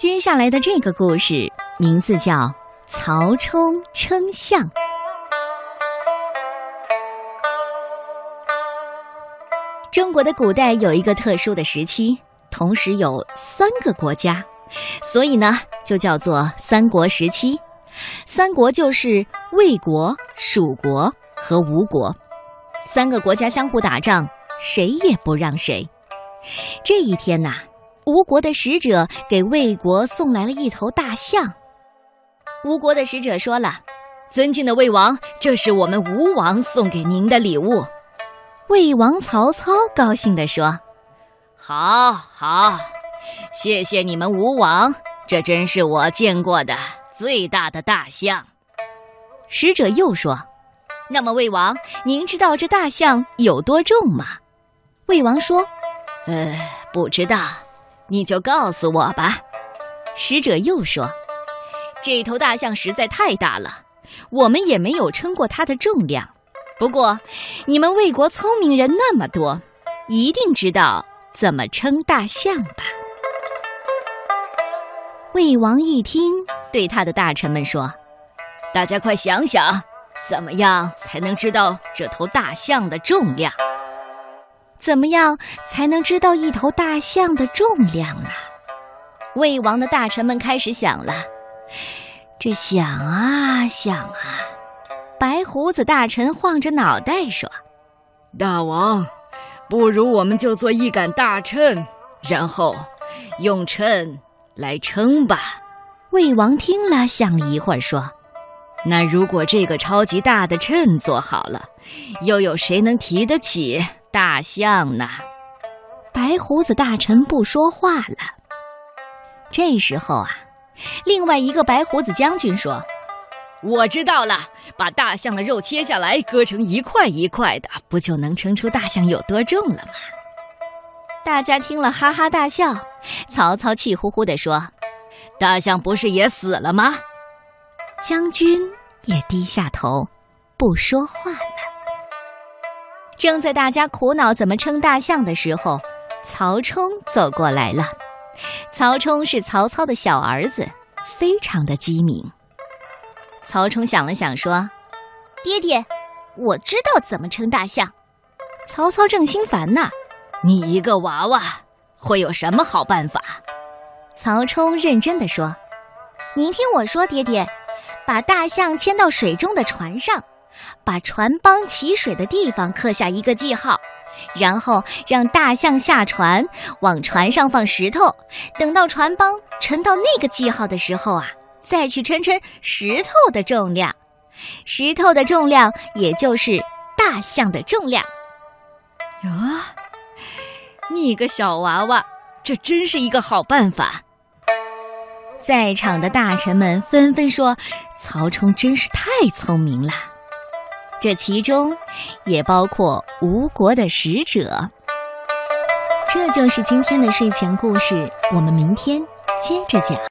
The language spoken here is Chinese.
接下来的这个故事名字叫《曹冲称象》。中国的古代有一个特殊的时期，同时有三个国家，所以呢，就叫做三国时期。三国就是魏国、蜀国和吴国，三个国家相互打仗，谁也不让谁。这一天呐，吴国的使者给魏国送来了一头大象。吴国的使者说了：“尊敬的魏王，这是我们吴王送给您的礼物。”魏王曹操高兴地说：“好好，谢谢你们吴王，这真是我见过的最大的大象。”使者又说：“那么魏王，您知道这大象有多重吗？”魏王说：“呃，不知道，你就告诉我吧。”使者又说：“这头大象实在太大了，我们也没有称过它的重量。”不过，你们魏国聪明人那么多，一定知道怎么称大象吧？魏王一听，对他的大臣们说：“大家快想想，怎么样才能知道这头大象的重量？怎么样才能知道一头大象的重量呢？”魏王的大臣们开始想了，这想啊想啊。白胡子大臣晃着脑袋说：“大王，不如我们就做一杆大秤，然后用秤来称吧。”魏王听了，想了一会儿说：“那如果这个超级大的秤做好了，又有谁能提得起大象呢？”白胡子大臣不说话了。这时候啊，另外一个白胡子将军说。我知道了，把大象的肉切下来，割成一块一块的，不就能称出大象有多重了吗？大家听了哈哈大笑。曹操气呼呼地说：“大象不是也死了吗？”将军也低下头，不说话。正在大家苦恼怎么称大象的时候，曹冲走过来了。曹冲是曹操的小儿子，非常的机敏。曹冲想了想，说：“爹爹，我知道怎么称大象。”曹操正心烦呢，你一个娃娃会有什么好办法？曹冲认真的说：“您听我说，爹爹，把大象牵到水中的船上，把船帮起水的地方刻下一个记号，然后让大象下船，往船上放石头，等到船帮沉到那个记号的时候啊。”再去称称石头的重量，石头的重量也就是大象的重量。哟，你个小娃娃，这真是一个好办法！在场的大臣们纷纷说：“曹冲真是太聪明了。”这其中也包括吴国的使者。这就是今天的睡前故事，我们明天接着讲。